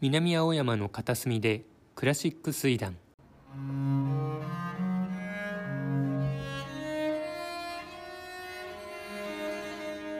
南青山の片隅でクラシック水団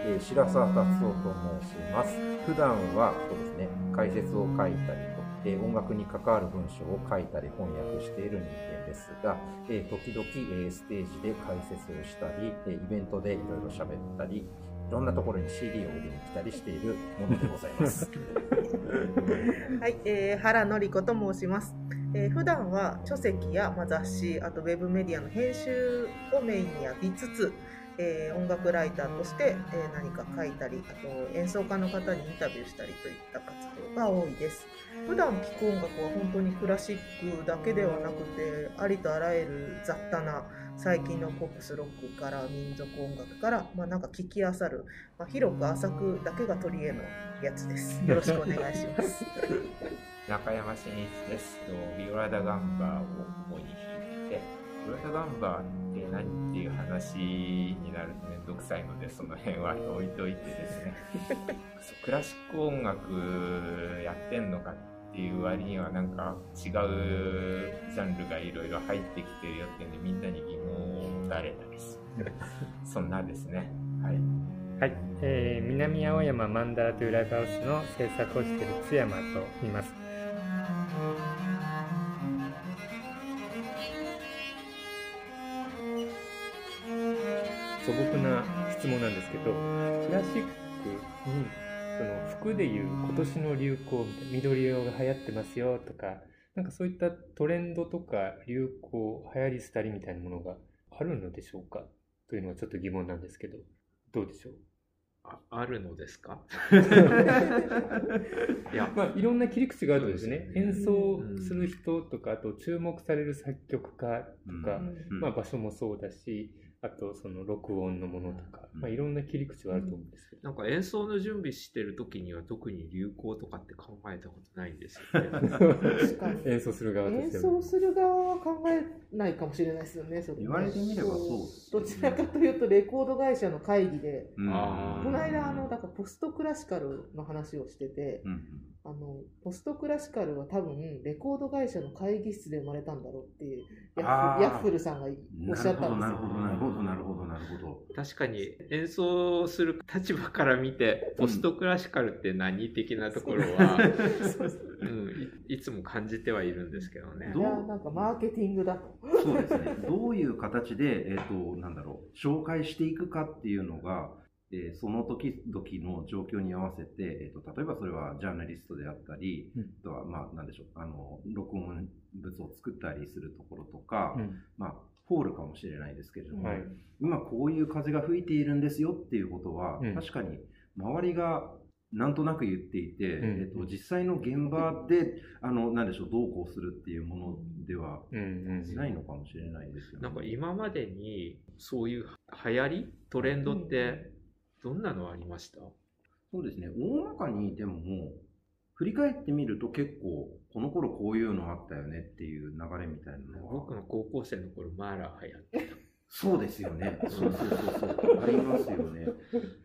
え白澤達夫と申します。普段はそうですね、解説を書いたりと、え音楽に関わる文章を書いたり翻訳している人間ですが、え時々、えステージで解説をしたり、えイベントでいろいろ喋ったり、いろんなところに CD を売りに来たりしているものでございます。はい、えー原典子と申します。えー普段は書籍や、まあ、雑誌、あとウェブメディアの編集をメインにやりつつ、えー音楽ライターとして、えー何か書いたり、あと演奏家の方にインタビューしたりといった活動が多いです。普段聴く音楽は本当にクラシックだけではなくて、ありとあらゆる雑多な最近のポップスロックから民族音楽から、まあ、なんか聞きあさる、まあ、広く浅くだけが取り柄のやつです。よろしくお願いします。中山真一です。とビオラダガンバーを主に弾いてて、ビオラダガンバーって何っていう話になるとめんどくさいので、その辺は置いといてですね、クラシック音楽やってんのかっていう割にはなんか違うジャンルがいろいろ入ってきてるよっていうんで、みんなに疑問を持たれたりする。そんなですね。はい。はい、えー南青山マンダラというライブハウスの制作をしている津山と言います素朴な質問なんですけどクラシックにその服でいう今年の流行みたいな緑色が流行ってますよとかなんかそういったトレンドとか流行流行り廃りみたいなものがあるのでしょうかというのはちょっと疑問なんですけどどうでしょう？ああるのですか？いや、まあ、いろんな切り口があるとですね、ね。演奏する人とか、あと注目される作曲家とか、うん。まあ、場所もそうだし、あとその録音のものとか、うんまあ、いろんな切り口はあると思うんですけど。なんか演奏の準備してる時には特に流行とかって考えたことないんですよね。演奏する側と演しては。奏する側は考えないかもしれないですよね。それね言われてみればそうどちらかというとレコード会社の会議で、うんこの間あのだからポストクラシカルの話をしてて、うんあのポストクラシカルは多分レコード会社の会議室で生まれたんだろうっていうヤッフルさんがおっしゃったんですよ。なるほど、なるほど、なるほど、なるほど。確かに演奏する立場から見て、ポストクラシカルって何的なところは、そうん、いいつも感じてはいるんですけどねい。やなんかマーケティングだと。そうですね。どういう形で、えっ、と、なんだろう、紹介していくかっていうのが、えーその時々の状況に合わせて、えっ、と、例えばそれはジャーナリストであったり、うん。あとは、まあ、なんでしょう、あの、録音物を作ったりするところとか、うん。まあ、ホールかもしれないですけれども、はい。今こういう風が吹いているんですよっていうことは、うん。確かに周りがなんとなく言っていて、うん。えっと、実際の現場で、あの、なんでしょう、どうこうするっていうものではうんうんないのかもしれないですよね。なんか今までにそういう流行りトレンドってどんなのありました？そうですね、大まかにでももう、振り返ってみると結構、この頃こういうのあったよねっていう流れみたいなのは。僕の高校生の頃マーラー流行ってそうですよね。そうそうそうそう。ありますよね。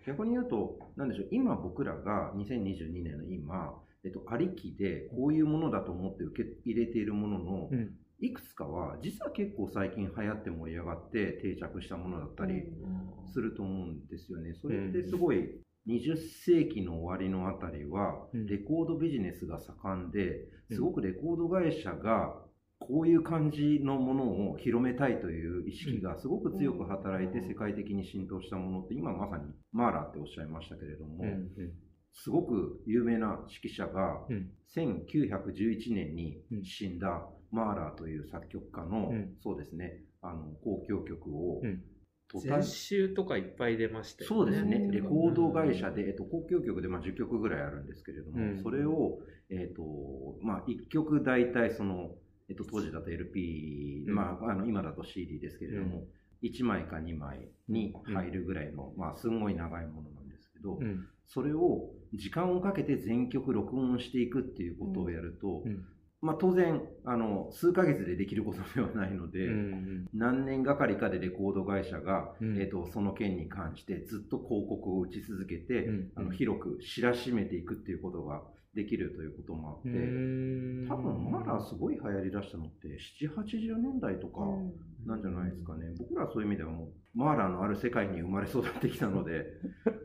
逆に言うと、なんでしょう、今僕らが2022年の今、えっと、ありきでこういうものだと思って受け入れているものの、うんいくつかは実は結構最近流行って盛り上がって定着したものだったりすると思うんですよね。それってすごい20世紀の終わりのあたりはうん。レコードビジネスが盛んで、すごくレコード会社がこういう感じのものを広めたいという意識がすごく強く働いて世界的に浸透したものって今まさにマーラーっておっしゃいましたけれども、うん。すごく有名な指揮者がうん。1911年に死んだマーラーという作曲家の、うん。そうですね、あの交響曲をうん。トタ全集とかいっぱい出ましたよね。そうですね。う、ん。レコード会社で、えっと、交響曲でまあ10曲ぐらいあるんですけれども、うん。それを、えっとまあ、1曲大体その、えっと、当時だと LP、うん。まあ、あの今だと CD ですけれども、1枚か2枚に入るぐらいの、まあ、すんごい長いものなんですけど、うんうん。それを時間をかけて全曲録音していくっていうことをやると、うんまあ、当然あの数ヶ月でできることではないので、うん何年がかりかでレコード会社が、うん。えー、とその件に関してずっと広告を打ち続けて、うんあの広く知らしめていくっていうことができるということもあって、うん。多分マーラーすごい流行りだしたのって780年代とかなんじゃないですかね、僕らはそういう意味ではもうマーラーのある世界に生まれ育ってきたので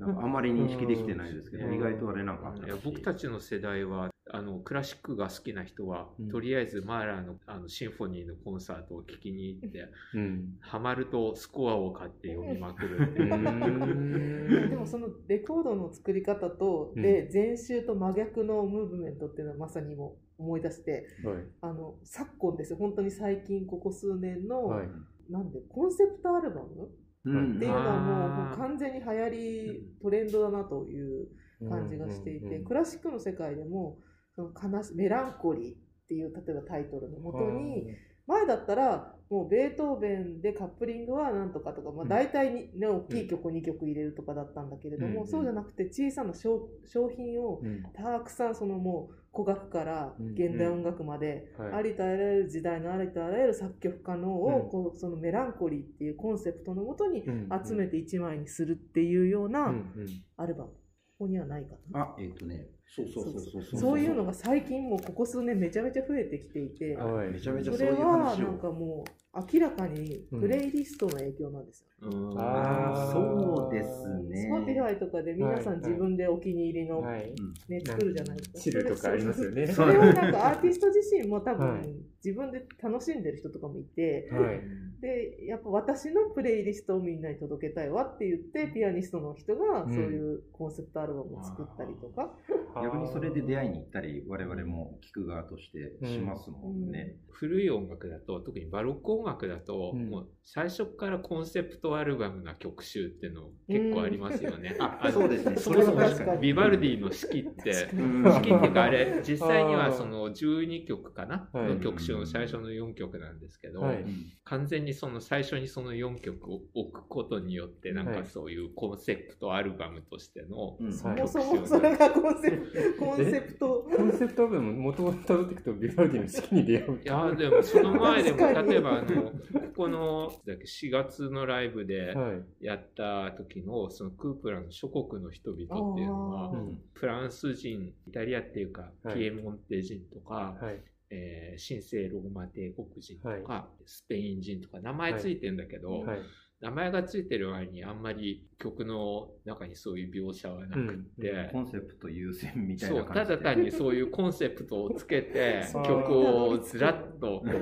あんまり認識できてないですけど、うん。意外とあれなんかあったいやし僕たちの世代はあのクラシックが好きな人は、うん。とりあえずマーラーのあのシンフォニーのコンサートを聴きに行ってうん。ハマるとスコアを買って読みまくるっていう。うん。でもそのレコードの作り方と、うん。で前週と真逆のムーブメントっていうのはまさにもう思い出してはい。あの昨今ですよ。本当に最近ここ数年の、はい。なんでコンセプトアルバム？うん。っていうのはもう完全に流行りトレンドだなという感じがしていて、うん。うん。うん。クラシックの世界でもその悲しメランコリーっていう例えばタイトルのもとに前だったらもうベートーベンでカップリングはなんとかとか、まあ、うん。大体に、ね、大きい曲2曲入れるとかだったんだけれども、うん。そうじゃなくて小さな商商品をうん。たくさんそのもう古楽からうん現代音楽まで、はい。ありとあらゆる時代のありとあらゆる作曲家のを、うん。こうそのメランコリーっていうコンセプトのもとにうん。集めて1枚にするっていうよううなん。アルバム、ここにはないかな。あえっ、とねそうそうそうそう。そうそういうのが最近もうここ数年めちゃめちゃ増えてきていて、はい。めちゃめちゃそれはなんかもう明らかにプレイリストの影響なんですよ。うん。あーそうですね。Spotify とかで皆さん自分でお気に入りの、はい。ね作るじゃないですか。チルとかありますよね。それはなんかアーティスト自身も多分、はい。自分で楽しんでる人とかもいて、はい。でやっぱ私のプレイリストをみんなに届けたいわって言ってピアニストの人がそういうコンセプトアルバムを作ったりとか、逆にそれで出会いに行ったり我々も聞く側としてしますもんね、古い音楽だと特にバロック音楽だと、うん。もう最初からコンセプトアルバムな曲集っていうの結構ありますよね。あのそうですね。そもそも確かに。ビバルディの式ってうん。式っていうかあれ実際にはその12曲かな、はい。の曲集の最初の4曲なんですけど、はい。完全にその最初にその4曲を置くことによってなんはい。かそういうコンセプトアルバムとしてのうん。そはいもそもそれがコンセプト。コンセプトコンセプトアルバム元をたどっていくとビバルディの式に出会ういやでもその前でも 例えばあのここのだっけ4月のライブではい。やった時のそのクープラの諸国の人々っていうのはフランス人イタリアっていうかはい。ピエモンテ人とか、はい。えー神聖ローマ帝国人とか、はスペイン人とか名前ついてんだけど、はい。名前がついてる割にあんまり曲の中にそういう描写はなくって、うん。コンセプト優先みたいそうたな感じで。だ単にそういうコンセプトをつけて曲をずらっと面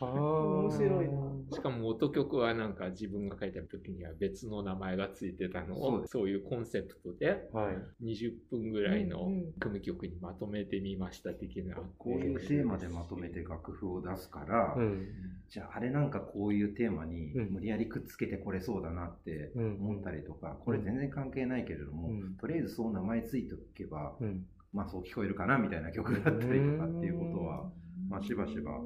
面白いなしかも音曲はなんか自分が書いた時には別の名前がついてたのそうでをそういうコンセプトではい。20分ぐらいのうんうん。組曲にまとめてみました的な。こういうテーマでまとめて楽譜を出すから、うん。じゃああれなんかこういうテーマにうん。無理やりくっつけてこれそうだなってうん。思ったりとか、これ全然関係ないけれども、うん。とりあえずそう名前ついておけば、うん。まあそう聞こえるかなみたいな曲だったりとかっていうことは、まあしばしば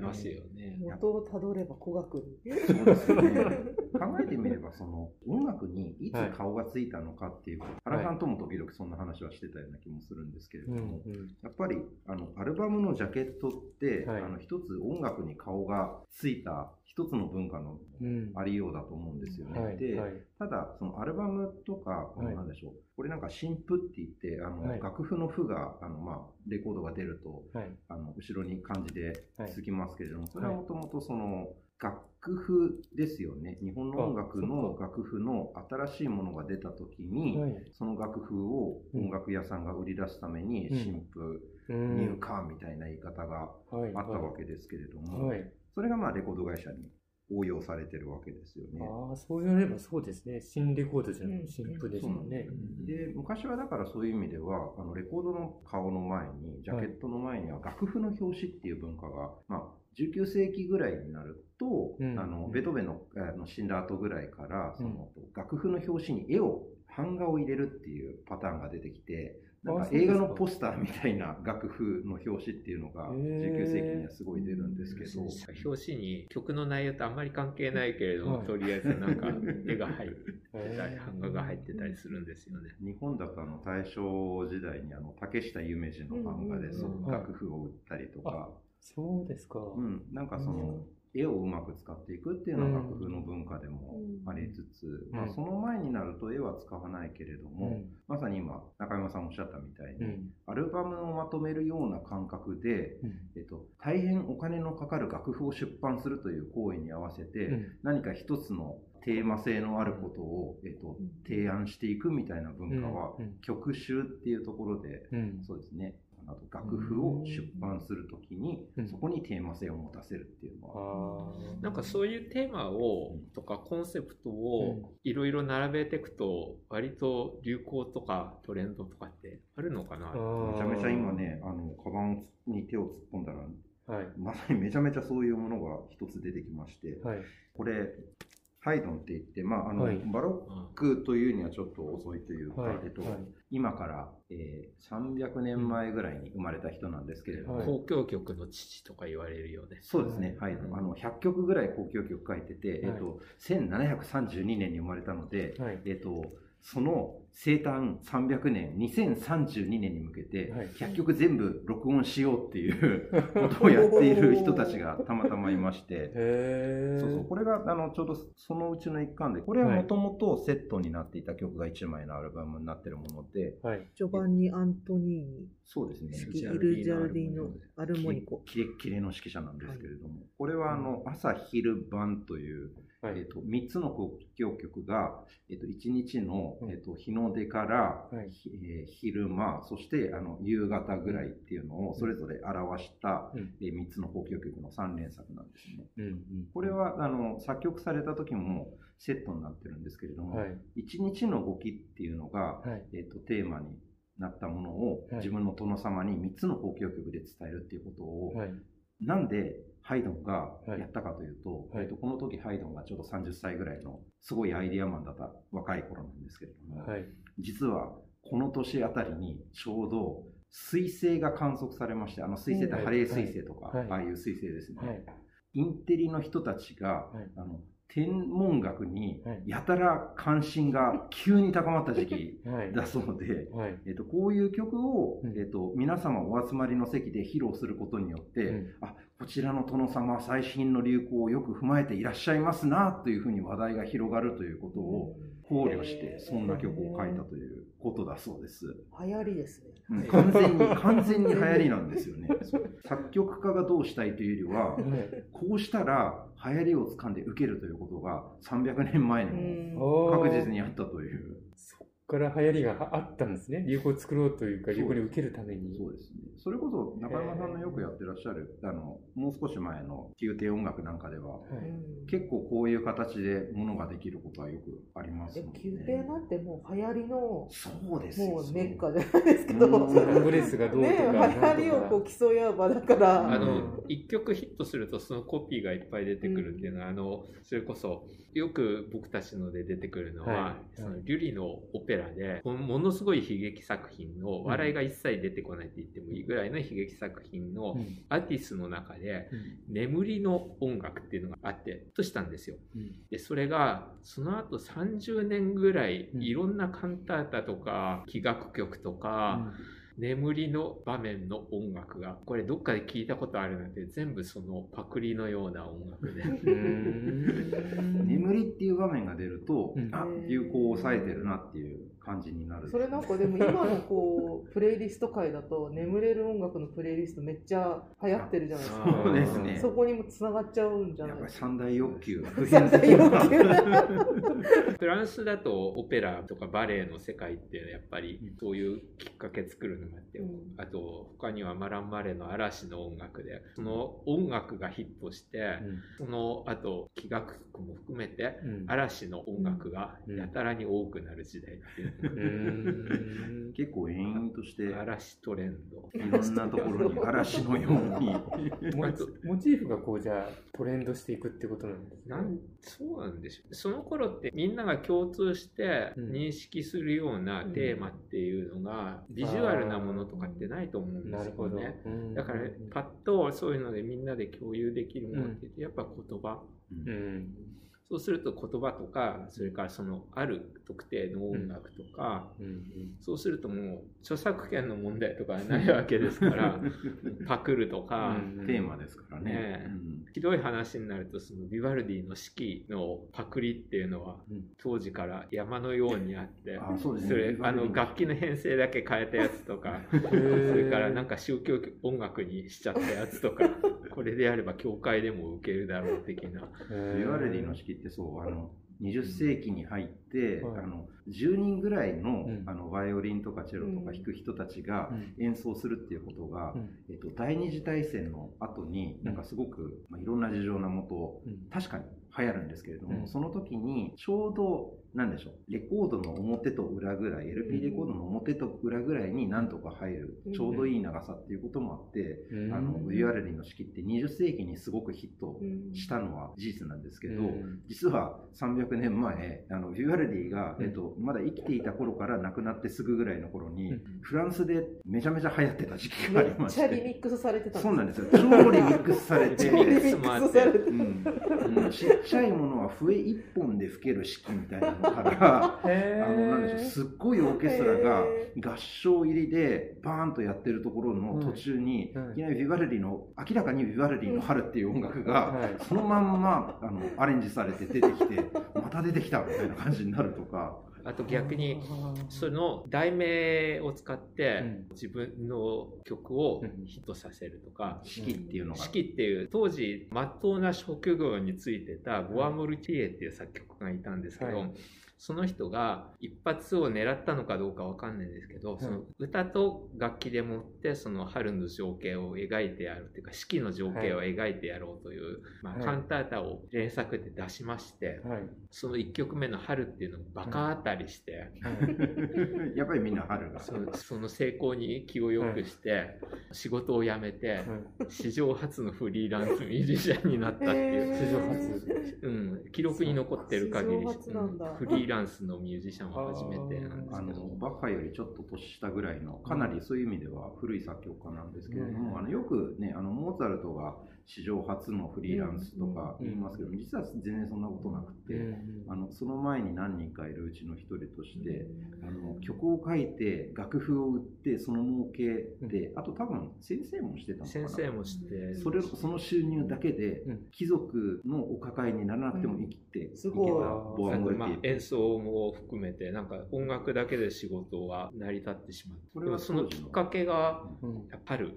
ますよね。元をたどれば古学に。そうですよね。考えてみれば、その音楽にいつ顔がついたのかっていう、原さんとも時々そんな話はしてたような気もするんですけれどうんも、やっぱりあのアルバムのジャケットって、はい。あの一つ音楽に顔がついた一つの文化のうん。ありようだと思うんですよね。はい。で、はい。ただ、そのアルバムとか、このはいなんでしょう、これなんか新譜って言って、あの、はい。楽譜の譜が、あの、まあ、レコードが出ると、はい。あの、後ろに漢字ではい。つきますけれども、それはもともとその、楽譜ですよね。日本の音楽あの楽譜の新しいものが出た時に、はい。その楽譜を音楽屋さんが売り出すために、うん。新譜うん。入荷みたいな言い方がはいあったわけですけれども、はい。それがまあレコード会社に応用されてるわけですよね。ああそう言われればそうですね。新レコードじゃなうん。い新譜ですもんね。で昔はだからそういう意味ではあのレコードの顔の前にジャケットの前には楽譜の表紙っていう文化が、まあ、19世紀ぐらいになると、うん。あのベートーベンのあの死んだ後ぐらいからそうん。の、楽譜の表紙に絵を版画を入れるっていうパターンが出てきてなんか映画のポスターみたいな楽譜の表紙っていうのがへー。19世紀にはすごい出るんですけど、表紙に曲の内容とあんまり関係ないけれども、はい。とりあえずなんか絵が入ってたり、版画が入ってたりするんですよね。日本だとあの大正時代にあの竹下夢二の漫画でそうん。の楽譜を売ったりとか、そうですか。うん、なんかその絵をうまく使っていくっていうのは楽譜の文化でもありつつ、うん。まあ、その前になると絵は使わないけれども、うん。まさに今中山さんおっしゃったみたいに、うん。アルバムをまとめるような感覚で、うん。えっと、大変お金のかかる楽譜を出版するという行為に合わせて、うん。何か一つのテーマ性のあることを、えっと、提案していくみたいな文化は、うん。曲集っていうところで、うん。そうですねあと楽譜を出版するときに、うん。そこにテーマ性を持たせるっていうのは、あー。なんかそういうテーマをとかコンセプトをいろいろ並べていくと割と流行とかトレンドとかってあるのかな。めちゃめちゃ今ねあのカバンに手を突っ込んだらはい。まさにめちゃめちゃそういうものが一つ出てきまして、はい。これハイドンって言って、まああのはい。バロックというにはちょっと遅いというか、はい。えっとはい今から、えー300年前ぐらいに生まれた人なんですけれども、はい。交響曲の父とか言われるよね。そうですね、ははいい、あの100曲ぐらい交響曲書いてて、えっと、1732年に生まれたので、はい。えっと、その生誕300年、2032年に向けてはい、100曲全部録音しようっていう ことをやっている人たちがたまたまいまして、そうそう、これがあのちょうどそのうちの一環で、これはもともとセットになっていた曲が1枚のアルバムになってるもので、はい。ジョバンニ・アントニーニ、そうですね、イルジャルディのアルモニコ。キレッキレの指揮者なんですけれども、これはあの朝昼晩という、はい。えっと3つの交響曲が、えっと1日の、うんえっと日の出から、はいひえー昼間そしてあの夕方ぐらいっていうのをそれぞれ表した、うんえ3つの交響曲の3連作なんですね。うんこれはあの作曲された時もセットになってるんですけれどうん。も、はい。一日の動きっていうのが、はい。えっとテーマになったものを、はい自分の殿様に3つの交響曲で伝えるっていうことを、はい。なんでハイドンがはい。やったかというと、はい。えっとこの時ハイドンがちょうど30歳ぐらいのすごいアイディアマンだった若い頃なんですけれども、はい。実はこの年あたりにちょうど彗星が観測されましてあの彗星ってはいハレー彗星とか、はい。ああいう彗星ですね、はい。インテリの人たちが、はい。あの天文学にはいやたら関心が急に高まった時期 はい。だそうで、はい。えっと、こういう曲を、うんえっと、皆様お集まりの席で披露することによって、うんあこちらの殿様は最新の流行をよく踏まえていらっしゃいますなというふうに話題が広がるということを考慮してそんな曲を書いたということだそうです。流行りですね。うん完全に完全に流行りなんですよね。作曲家がどうしたいというよりは、こうしたら流行りをつかんで受けるということが300年前にも確実にあったという。そっから流行りがあったんですね。流行を作ろうというか、流行に受けるために。そうですね。それこそ中山さんのよくやってらっしゃる、あの、もう少し前の宮廷音楽なんかでは、はい。結構こういう形でものができることはよくありますえもんね。宮廷なんてもう流行りのそうですよもうメッカじゃないですけど、うんそうアンドレスがどうとか。ね流行りをこう競い合う場だから、あうんの一曲ヒットするとそのコピーがいっぱい出てくるっていうのは、あのそれこそよく僕たちので出てくるのは、はいそのリュリのオペラでもものすごい悲劇作品の笑いが一切出てこないって言ってもいいぐらいの悲劇作品のうん。アーティスの中でうん。眠りの音楽っていうのがあってとしたんですよ。うん。でそれがその後30年ぐらいうん。いろんなカンタータとか器楽曲とか、眠りの場面の音楽がこれどっかで聞いたことあるなんて全部そのパクリのような音楽で。うん眠りっていう場面が出ると、うん。あ、流行を抑えてるなっていう感じになる。それなんかでも今のこう プレイリスト界だと眠れる音楽のプレイリストめっちゃ流行ってるじゃないですか。そうですね。そこにもつながっちゃうんじゃないですか。三大欲求。三大欲求。フランスだとオペラとかバレエの世界っていうのはやっぱりそういうきっかけ作るのがあって、うん。あと他にはマラン・マレーの嵐の音楽でその音楽がヒットして、その後器楽曲も含めてうん。嵐の音楽がやたらに多くなる時代っていううん。結構延々として、い嵐トレンド。ろんなところに 嵐のように。モチモチーフがこうじゃあトレンドしていくってことなんですね。なんそうなんでしょう。その頃ってみんなが共通してうん。認識するようなテーマっていうのが、ビジュアルなものとかってないと思うんでなるほど、すよね。うん。だからパッとそういうのでみんなで共有できるものって言ってやっぱ言葉。うんそうすると言葉とか、それからそのある特定の音楽とか、うんそうするともう著作権の問題とかはないわけですから、パクるとか、うんテーマですからね。ねえ。うん。ひどい話になるとそのビバルディの四季のパクリっていうのはうん。当時から山のようにあって、あそれあの楽器の編成だけ変えたやつとかそー。れからなんか宗教音楽にしちゃったやつとかこれであれば教会でも受けるだろう的な。ビワルディの式ってそう、あの、20世紀に入って、はい。あの10人ぐらいの,、うん。あのバイオリンとかチェロとか弾く人たちが演奏するっていうことが、うん。えっと、第二次大戦の後になんかすごく、まあ、いろんな事情のもとうん。確かに流行るんですけれども、うん。その時にちょうどなんでしょうレコードの表と裏ぐらい LP レコードの表と裏ぐらいになんとか入る、うん。ちょうどいい長さっていうこともあって、うん。あのビワルディの式って20世紀にすごくヒットうん。したのは事実なんですけど、うん。実は300年前あのビュアルディが、うん。えっと、まだ生きていた頃から亡くなってすぐぐらいの頃に、うんフランスでめちゃめちゃ流行ってた時期がありめっまして。ちゃリミックスされてた。そうなんですよ。超リミックスされて。超リミックスされて。うん。うん。ちっちゃいものは笛一本で吹ける式みたいなのからあのなんでしょう。すっごいオーケストラがへ合唱入りでバーンとやってるところの途中に、うんいきなりビバルディの明らかにビバルディの春っていう音楽が、はい。そのまんまあのアレンジされて出てきてまた出てきたみたいな感じになるとか。あと逆にその題名を使ってうん。自分の曲をうん。ヒットさせるとか、式っていうのが、四季っていう当時まっとうな職業についてたボア・モルティエっていう作曲家がいたんですけど、はいその人が一発を狙ったのかどうかわかんないんですけど、い。その歌と楽器でもってその春の情景を描いてやるっていうか四季の情景を描いてやろうという、まあ、はい。カンタータを連作で出しまして、はい。その1曲目の春っていうのがバカ当たりして、やっぱりみんな春が。そのその成功に気を良くして、仕事を辞めて、史上初のフリーランスミュージシャンになったっていう、史上初うん、記録に残ってる限り史上初なんだ。うん。フリーランスのミュージシャンは初めてなんですあのけど。バッハよりちょっと年下ぐらいのかなりそういう意味では古い作曲家なんですけれども、うんあのよくねあのモーツァルトが史上初のフリーランスとか言いますけど、実は全然そんなことなくて、あのその前に何人かいるうちの一人として、あの曲を書いて楽譜を売ってその儲けで、あと多分先生もしてたのかな。先生もして、それその収入だけでうん。貴族のお抱えにならなくても生きていけたすごい。ボアンゴまあィ、演奏も含めて、なんか音楽だけで仕事は成り立ってしまう。それはそのきっかけが、うん。春。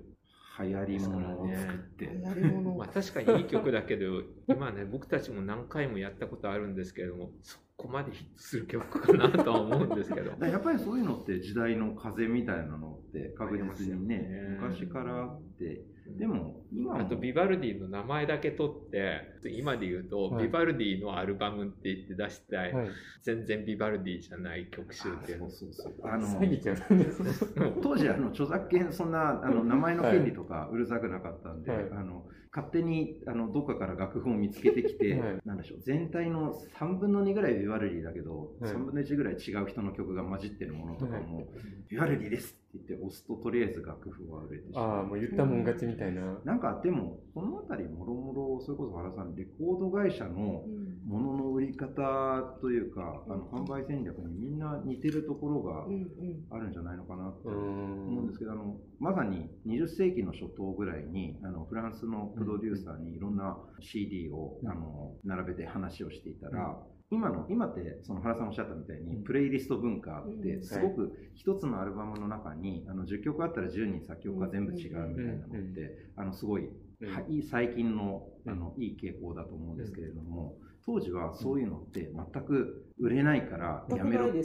流行り物を作って、やり物まあ確かにいい曲だけど、今ね、僕たちも何回もやったことあるんですけれども、そこまでヒットする曲かなとは思うんですけど。やっぱりそういうのって時代の風みたいなのって確実にねね。昔からあってでも今も。あとビバルディの名前だけ取って今で言うと、はい。ビバルディのアルバムって言って出したい、はい。全然ビバルディじゃない曲集っていうの。当時あの著作権そんなあの名前の権利とかうるさくなかったんで、はい。あの勝手にあのどっかから楽譜を見つけてきて、はい。なんでしょう全体の3分の2ぐらいビワルディだけど、はい。3分の1ぐらい違う人の曲が混じってるものとかも、ビワルディですって言って押すととりあえず楽譜は売れてしまう。ああもう言ったもん勝ちみたいな。なんかでもこの辺りもろもろそれこそ原さんレコード会社のものの売り方というか、あの販売戦略にみんな似てるところがうんうん。あるんじゃないのかなとうー思うんですけど、あのまさに20世紀の初頭ぐらいにあのフランスのプロデューサーにいろんな CD を、あの並べて話をしていたら、今の今ってその原さんおっしゃったみたいに、うん。プレイリスト文化ってうん。すごく一つのアルバムの中にあの10曲あったら10人作曲家全部違うみたいなのって、あのすごい、うん。はい最近のあのいい傾向だと思うんですけれども、当時はそういうのって全く売れないからやめろって、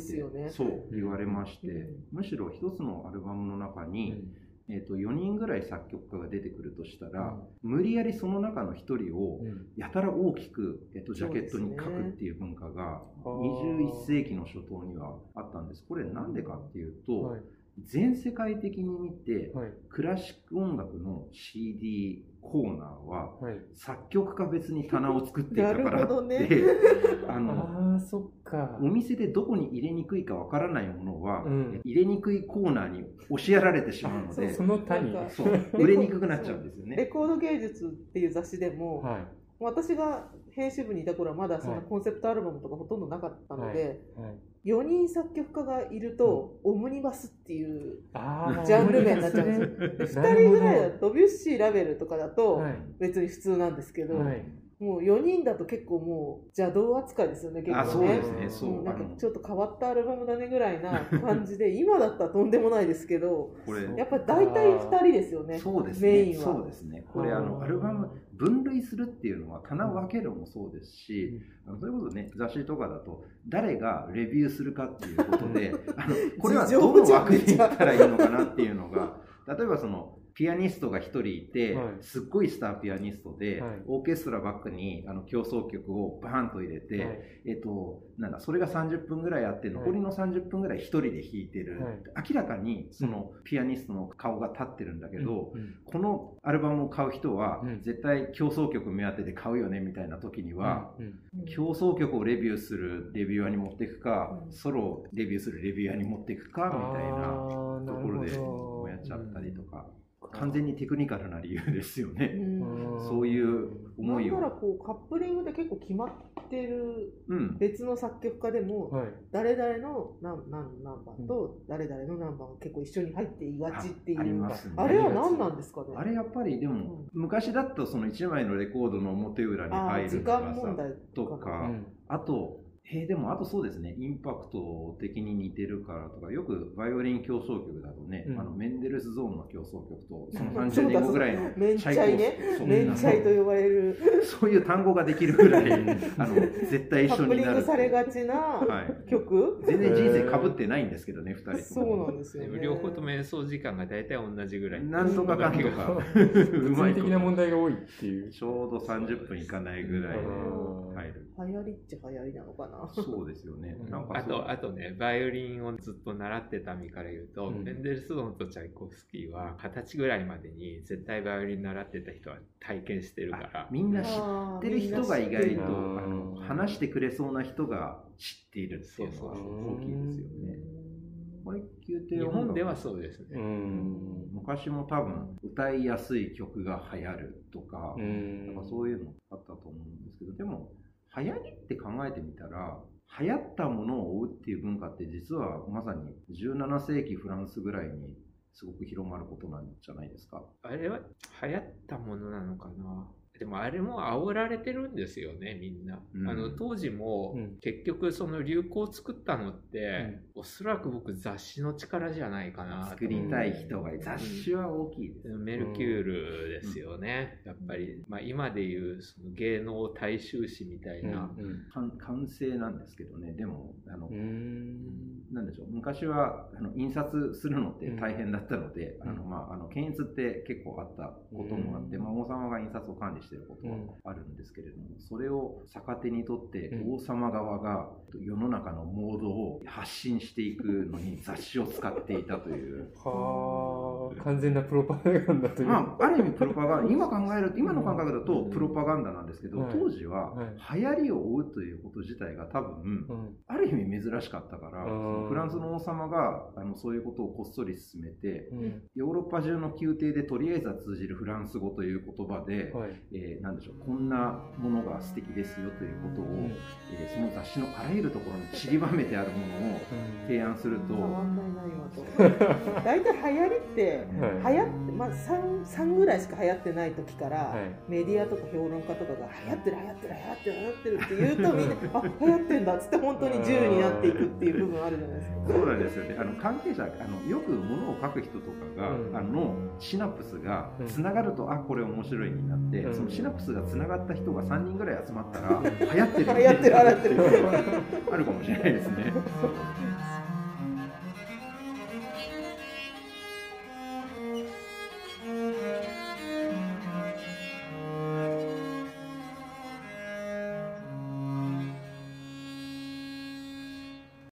そう言われまして、うん。むしろ一つのアルバムの中に、えー、と4人ぐらい作曲家が出てくるとしたら、無理やりその中の1人をうん。やたら大きく、えー、とジャケットに書くっていう文化がー。21世紀の初頭にはあったんです。これなんでかっていうと、はい。全世界的に見てはい。クラシック音楽の CD コーナーははい。作曲家別に棚を作っていたからって、ね あのああそっか。お店でどこに入れにくいかわからないものは、うん。入れにくいコーナーに押しやられてしまうのでその他に。そう売れにくくなっちゃうんですよレね。コード芸術っていう雑誌でも、はい私が編集部にいた頃はまだそはい。のコンセプトアルバムとかほとんどなかったので、はい。4人作曲家がいると、オムニバスっていうジャンル名になっちゃうんですよ。で2人ぐらいだと、ビュッシー、ラベルとかだとはい。別に普通なんですけど、はいもう4人だと結構もう邪道扱いですよね、結構ね。あそうですね、そうう。んなんかちょっと変わったアルバムだねぐらいな感じで、今だったらとんでもないですけど、これやっぱり大体2人ですよね、そうですね。メインは。そうですね。これあのアルバム分類するっていうのは棚を分けるもそうですし、あのそれこそね雑誌とかだと誰がレビューするかっていうことで、あのこれはどの 枠でいったらいいのかなっていうのが、例えばその。ピアニストが一人いて、はい。すっごいスターピアニストで、はい。オーケストラバックにあの競争曲をバーンと入れて、はい。えっと、なんだ、それが30分ぐらいあって、はい。残りの30分ぐらい一人で弾いてる。はい。明らかにそのピアニストの顔が立ってるんだけど、このアルバムを買う人はうん。絶対競争曲目当てで買うよねみたいな時には、競争曲をレビューするレビュアーに持っていくか、うん。ソロをレビューするレビュアーに持っていくかみたいなところでやっちゃったりとか、完全にテクニカルな理由ですようね。ん。そういう思いなんならを。こうカップリングで結構決まってるうん。別の作曲家でも、はい。誰々の何何何番と誰々の何番が結構一緒に入っていがちっていうあありますね。あれは何なんですかね？あれやっぱりでも、昔だとその1枚のレコードの表裏にあ入るのがさ間問題か。とか、うん。あと、えーでもあとそうですね、インパクト的に似てるからとか、よくバイオリン競争曲だとね、うん。あのメンデルスゾーンの競争曲と、そのそう30だ年後ぐらいのメンチャイコフスキーメンチャイと呼ばれる。そういう単語ができるぐらい、あの絶対一カップリ緒になる。ングされがちなはい。曲、全然人生かぶってないんですけどね、2人とも。そうなんですよね。両方とも演奏時間が大体同じぐらい。なんとかかんとか、う物理まい的な問題が多いっていう。ちょうど30分いかないぐらいでうん。入る。流行りっちゃ流行りなのかな そうですよね。なんかあと、あとね、バイオリンをずっと習ってた身から言うと、うん。メンデルスゾーンとチャイコフスキーは、二十歳ぐらいまでに絶対バイオリン習ってた人は体験してるから、みんな知ってる人が意外とあの話してくれそうな人が知っているっていうのはそうそう大きいですよね。これ宮廷日本ではそうですうね。ん。昔も多分歌いやすい曲が流行るとかう、ん。なんかそういうのあったと思うんですけど、でも流行りって考えてみたら、流行ったものを追うっていう文化って実はまさに17世紀フランスぐらいにすごく広まることなんじゃないですか？あれは流行ったものなのかな？でもあれも煽られてるんですよね、みんな。うん。あの当時もうん。結局その流行を作ったのって、おそらく僕雑誌の力じゃないかなと。作りたい人が雑誌は大きいです。メルキュールですよね。やっぱり、まあ、今でいうその芸能大衆誌みたいな、うん完完成なんですけどね、でも、あの、でしょ。う、昔はあの印刷するのって大変だったので、うん。あのまあ、あの検閲って結構あったこともあって、うん。まあ、王様が印刷を管理していることはあるんですけれども、それを逆手にとって、うん。王様側が世の中のモードを発信していくのに雑誌を使っていたという。はあ完全なプロパガンダという。まあ、ある意味プロパガンダ、今考えると、今の感覚だとうん。プロパガンダなんですけど、はい当時はは流行りを追うということ自体が多分、うん。ある意味珍しかったから、うん。フランスの王様があのそういうことをこっそり進めて、うん。ヨーロッパ中の宮廷でとりあえずは通じるフランス語という言葉で、はい。えーなんでしょう、こんなものが素敵ですよということを、うん。えーその雑誌のあらゆるところに散りばめてあるものを提案すると、変わんないと。大体流行りってはい。流行ってまあ 3, 3ぐらいしか流行ってない時から、はい。メディアとか評論家とかが流行ってる流行ってる流行ってる流行ってるって言うとみんなあ流行ってんだっつって本当に10になっていくっていう部分あるじゃないですか。そうなんですよね。あの関係者、あのよく物を書く人とかが、うん。あのシナプスがつながると、あこれ面白いになって、うん。そのシナプスがつながった人が3人ぐらい集まったら、流行ってる 流行ってる流行ってる。あるかもしれないですね。